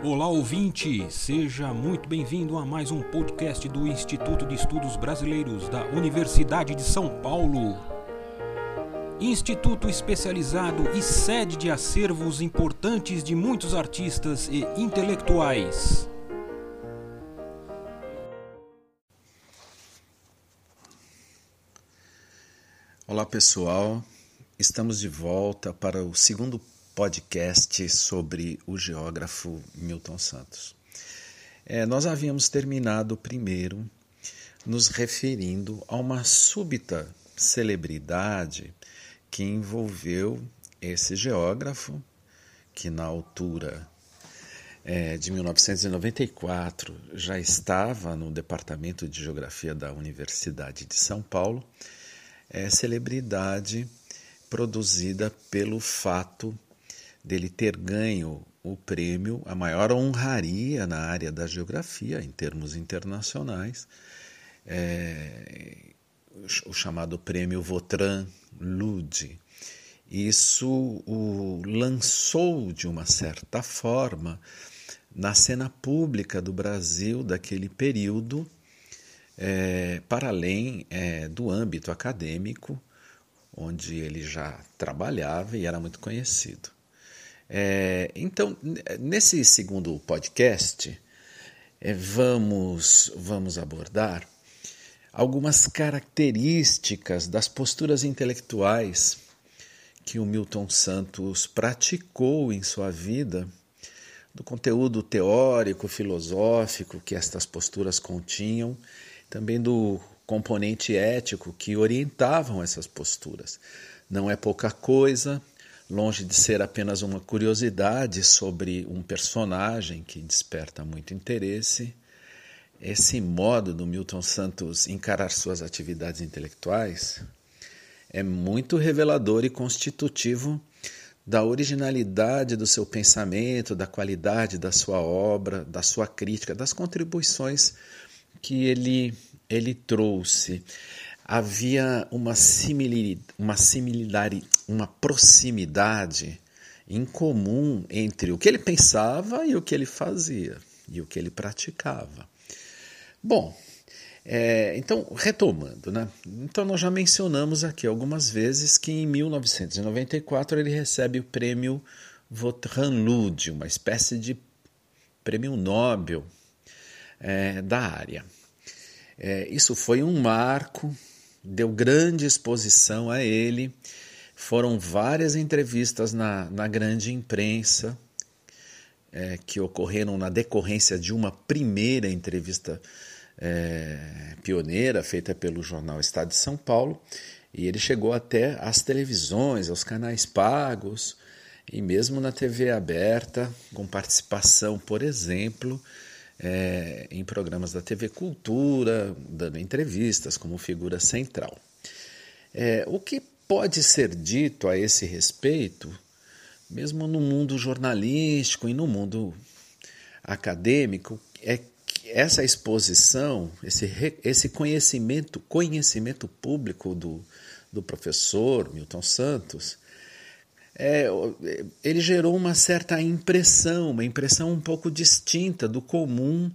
Olá ouvinte, seja muito bem-vindo a mais um podcast do Instituto de Estudos Brasileiros da Universidade de São Paulo. Instituto especializado e sede de acervos importantes de muitos artistas e intelectuais. Olá pessoal, estamos de volta para o segundo podcast sobre o geógrafo Milton Santos. É, nós havíamos terminado primeiro nos referindo a uma súbita celebridade que envolveu esse geógrafo, que na altura é, de 1994 já estava no Departamento de Geografia da Universidade de São Paulo, é celebridade produzida pelo fato dele ter ganho o prêmio, a maior honraria na área da geografia, em termos internacionais, é, o chamado prêmio Vautrin Lude. Isso o lançou, de uma certa forma, na cena pública do Brasil daquele período, é, para além é, do âmbito acadêmico, onde ele já trabalhava e era muito conhecido. É, então, nesse segundo podcast, é, vamos, vamos abordar algumas características das posturas intelectuais que o Milton Santos praticou em sua vida, do conteúdo teórico, filosófico que estas posturas continham, também do componente ético que orientavam essas posturas. Não é pouca coisa, longe de ser apenas uma curiosidade sobre um personagem que desperta muito interesse, esse modo do Milton Santos encarar suas atividades intelectuais é muito revelador e constitutivo da originalidade do seu pensamento, da qualidade da sua obra, da sua crítica, das contribuições que ele, ele trouxe havia uma similaridade, uma similaridade, uma proximidade em comum entre o que ele pensava e o que ele fazia e o que ele praticava. Bom, é, então retomando, né? Então nós já mencionamos aqui algumas vezes que em 1994 ele recebe o prêmio Vautrin Lud, uma espécie de prêmio Nobel é, da área. É, isso foi um marco deu grande exposição a ele. Foram várias entrevistas na, na grande imprensa é, que ocorreram na decorrência de uma primeira entrevista é, pioneira feita pelo jornal Estado de São Paulo. E ele chegou até às televisões, aos canais pagos e mesmo na TV aberta, com participação, por exemplo, é, em programas da TV Cultura, dando entrevistas como figura central. É, o que pode ser dito a esse respeito, mesmo no mundo jornalístico e no mundo acadêmico, é que essa exposição, esse, esse conhecimento, conhecimento público do, do professor Milton Santos, é, ele gerou uma certa impressão, uma impressão um pouco distinta do comum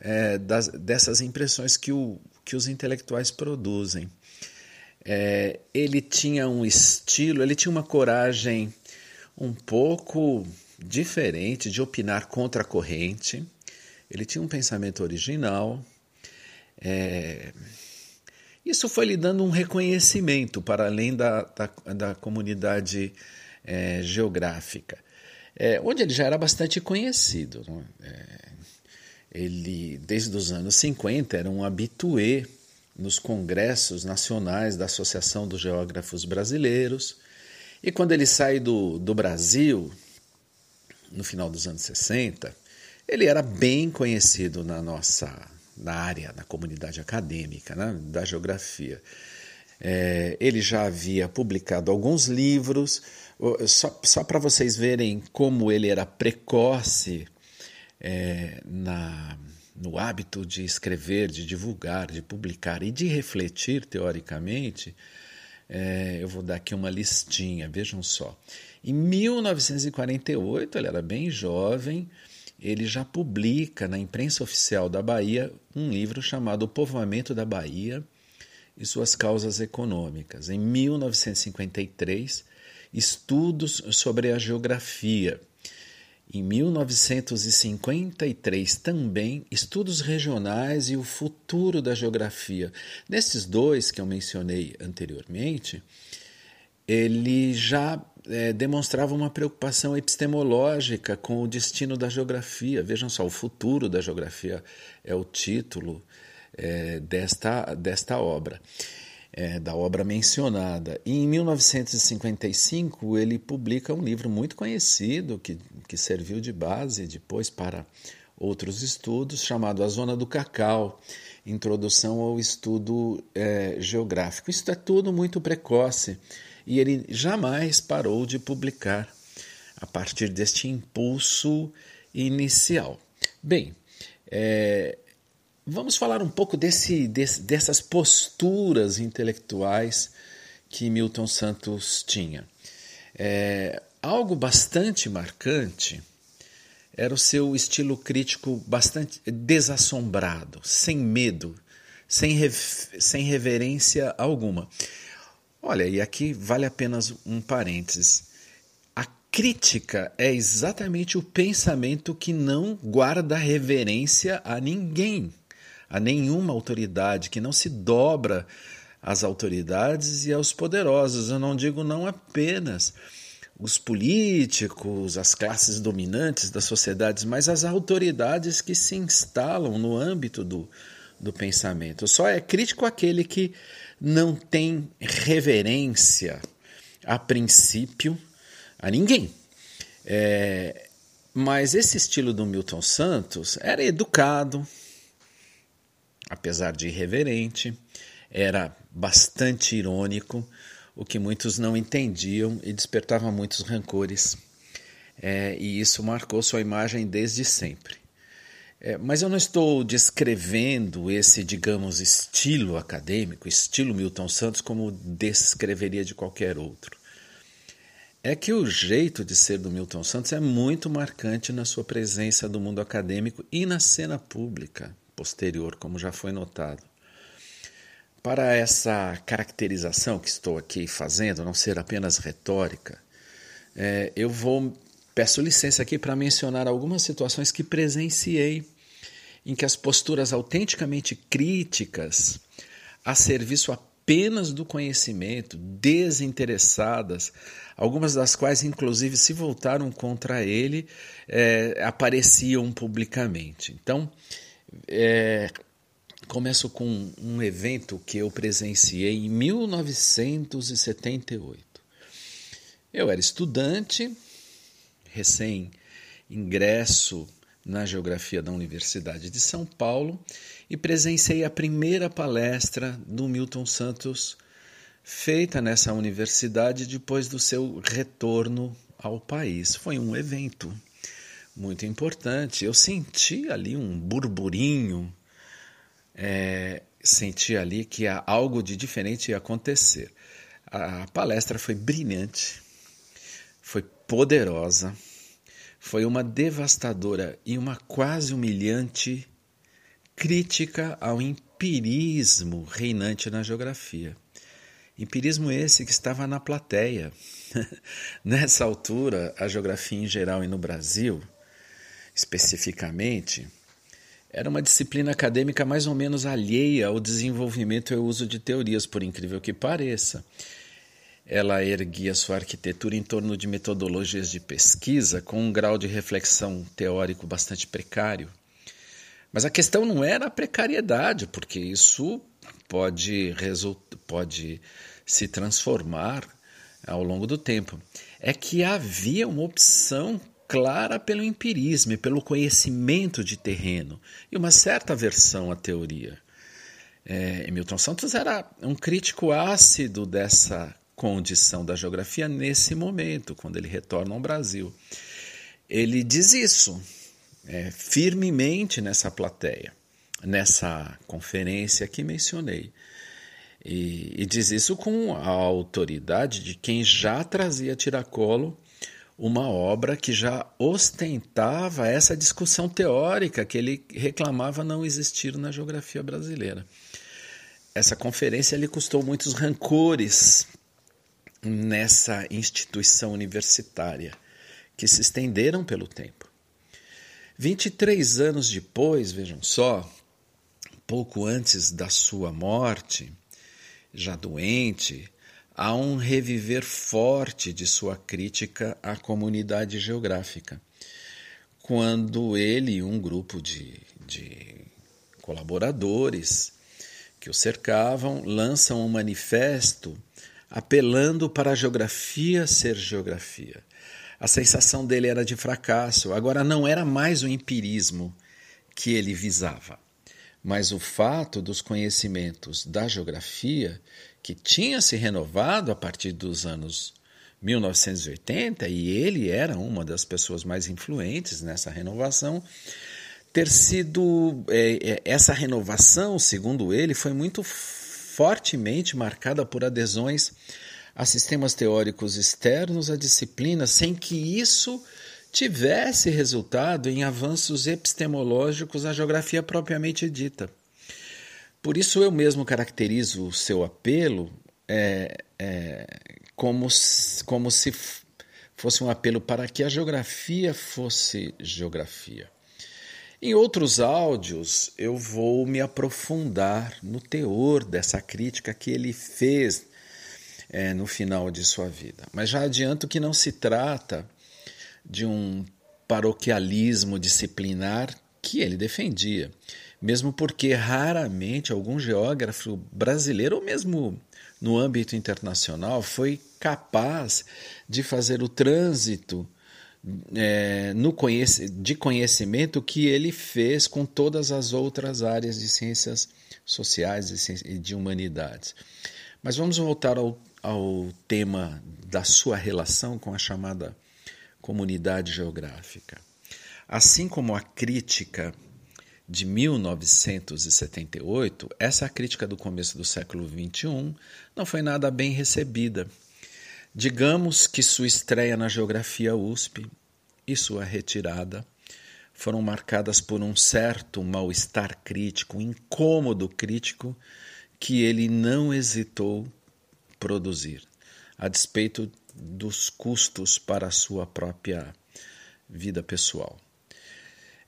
é, das, dessas impressões que, o, que os intelectuais produzem. É, ele tinha um estilo, ele tinha uma coragem um pouco diferente de opinar contra a corrente, ele tinha um pensamento original. É, isso foi lhe dando um reconhecimento para além da, da, da comunidade é, geográfica, é, onde ele já era bastante conhecido. É? ele, desde os anos 50, era um habitué nos congressos nacionais da Associação dos Geógrafos Brasileiros. E quando ele sai do, do Brasil, no final dos anos 60, ele era bem conhecido na nossa na área, na comunidade acadêmica, né, da geografia. É, ele já havia publicado alguns livros, só, só para vocês verem como ele era precoce é, na, no hábito de escrever, de divulgar, de publicar e de refletir teoricamente. É, eu vou dar aqui uma listinha, vejam só. Em 1948, ele era bem jovem, ele já publica na imprensa oficial da Bahia um livro chamado O Povoamento da Bahia e suas causas econômicas. Em 1953, Estudos sobre a Geografia. Em 1953, também Estudos Regionais e o Futuro da Geografia. Nesses dois que eu mencionei anteriormente, ele já é, demonstrava uma preocupação epistemológica com o destino da geografia. Vejam só, o futuro da geografia é o título é, desta, desta obra, é, da obra mencionada. E em 1955 ele publica um livro muito conhecido que, que serviu de base depois para outros estudos, chamado A Zona do Cacau. Introdução ao estudo é, geográfico. Isso é tudo muito precoce e ele jamais parou de publicar a partir deste impulso inicial. Bem, é, vamos falar um pouco desse, desse, dessas posturas intelectuais que Milton Santos tinha. É, algo bastante marcante era o seu estilo crítico bastante desassombrado, sem medo, sem, sem reverência alguma. Olha, e aqui vale apenas um parênteses. A crítica é exatamente o pensamento que não guarda reverência a ninguém, a nenhuma autoridade, que não se dobra às autoridades e aos poderosos. Eu não digo não apenas os políticos, as classes dominantes das sociedades, mas as autoridades que se instalam no âmbito do, do pensamento. Só é crítico aquele que não tem reverência a princípio a ninguém. É, mas esse estilo do Milton Santos era educado, apesar de irreverente, era bastante irônico, o que muitos não entendiam e despertava muitos rancores. É, e isso marcou sua imagem desde sempre. É, mas eu não estou descrevendo esse, digamos, estilo acadêmico, estilo Milton Santos, como descreveria de qualquer outro. É que o jeito de ser do Milton Santos é muito marcante na sua presença do mundo acadêmico e na cena pública posterior, como já foi notado. Para essa caracterização que estou aqui fazendo, não ser apenas retórica, é, eu vou Peço licença aqui para mencionar algumas situações que presenciei em que as posturas autenticamente críticas a serviço apenas do conhecimento, desinteressadas, algumas das quais inclusive se voltaram contra ele, é, apareciam publicamente. Então, é, começo com um evento que eu presenciei em 1978. Eu era estudante recém-ingresso na Geografia da Universidade de São Paulo e presenciei a primeira palestra do Milton Santos feita nessa universidade depois do seu retorno ao país. Foi um evento muito importante. Eu senti ali um burburinho, é, senti ali que algo de diferente ia acontecer. A palestra foi brilhante, foi poderosa, foi uma devastadora e uma quase humilhante crítica ao empirismo reinante na geografia. Empirismo esse que estava na plateia. Nessa altura, a geografia em geral e no Brasil, especificamente, era uma disciplina acadêmica mais ou menos alheia ao desenvolvimento e ao uso de teorias, por incrível que pareça ela erguia sua arquitetura em torno de metodologias de pesquisa com um grau de reflexão teórico bastante precário. Mas a questão não era a precariedade, porque isso pode, pode se transformar ao longo do tempo. É que havia uma opção clara pelo empirismo e pelo conhecimento de terreno e uma certa aversão à teoria. É, Milton Santos era um crítico ácido dessa condição da geografia nesse momento, quando ele retorna ao Brasil. Ele diz isso é, firmemente nessa plateia, nessa conferência que mencionei. E, e diz isso com a autoridade de quem já trazia tiracolo uma obra que já ostentava essa discussão teórica que ele reclamava não existir na geografia brasileira. Essa conferência lhe custou muitos rancores nessa instituição universitária, que se estenderam pelo tempo. 23 anos depois, vejam só, pouco antes da sua morte, já doente, há um reviver forte de sua crítica à comunidade geográfica, quando ele e um grupo de, de colaboradores que o cercavam lançam um manifesto apelando para a geografia ser geografia. A sensação dele era de fracasso, agora não era mais o empirismo que ele visava, mas o fato dos conhecimentos da geografia, que tinha se renovado a partir dos anos 1980, e ele era uma das pessoas mais influentes nessa renovação, ter sido. É, essa renovação, segundo ele, foi muito fortemente marcada por adesões a sistemas teóricos externos à disciplina, sem que isso tivesse resultado em avanços epistemológicos à geografia propriamente dita. Por isso eu mesmo caracterizo o seu apelo é, é, como, como se fosse um apelo para que a geografia fosse geografia. Em outros áudios, eu vou me aprofundar no teor dessa crítica que ele fez é, no final de sua vida. Mas já adianto que não se trata de um paroquialismo disciplinar que ele defendia, mesmo porque raramente algum geógrafo brasileiro, ou mesmo no âmbito internacional, foi capaz de fazer o trânsito é, no conhec de conhecimento que ele fez com todas as outras áreas de ciências sociais e de humanidades. Mas vamos voltar ao, ao tema da sua relação com a chamada comunidade geográfica. Assim como a crítica de 1978, essa crítica do começo do século XXI não foi nada bem recebida Digamos que sua estreia na Geografia USP e sua retirada foram marcadas por um certo mal-estar crítico, um incômodo crítico que ele não hesitou produzir, a despeito dos custos para a sua própria vida pessoal.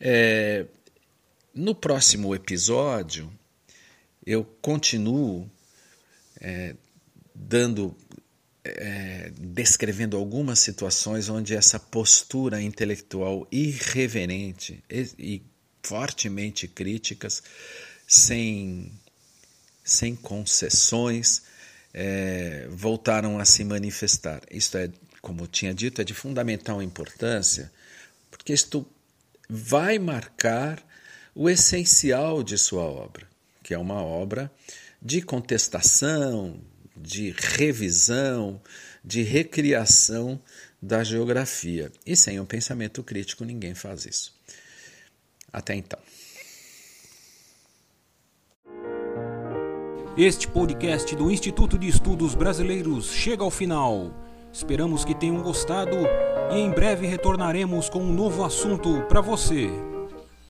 É, no próximo episódio, eu continuo é, dando é, descrevendo algumas situações onde essa postura intelectual irreverente e, e fortemente críticas, sem, sem concessões, é, voltaram a se manifestar. Isto é, como eu tinha dito, é de fundamental importância, porque isto vai marcar o essencial de sua obra, que é uma obra de contestação, de revisão, de recriação da geografia. E sem um pensamento crítico, ninguém faz isso. Até então. Este podcast do Instituto de Estudos Brasileiros chega ao final. Esperamos que tenham gostado e em breve retornaremos com um novo assunto para você.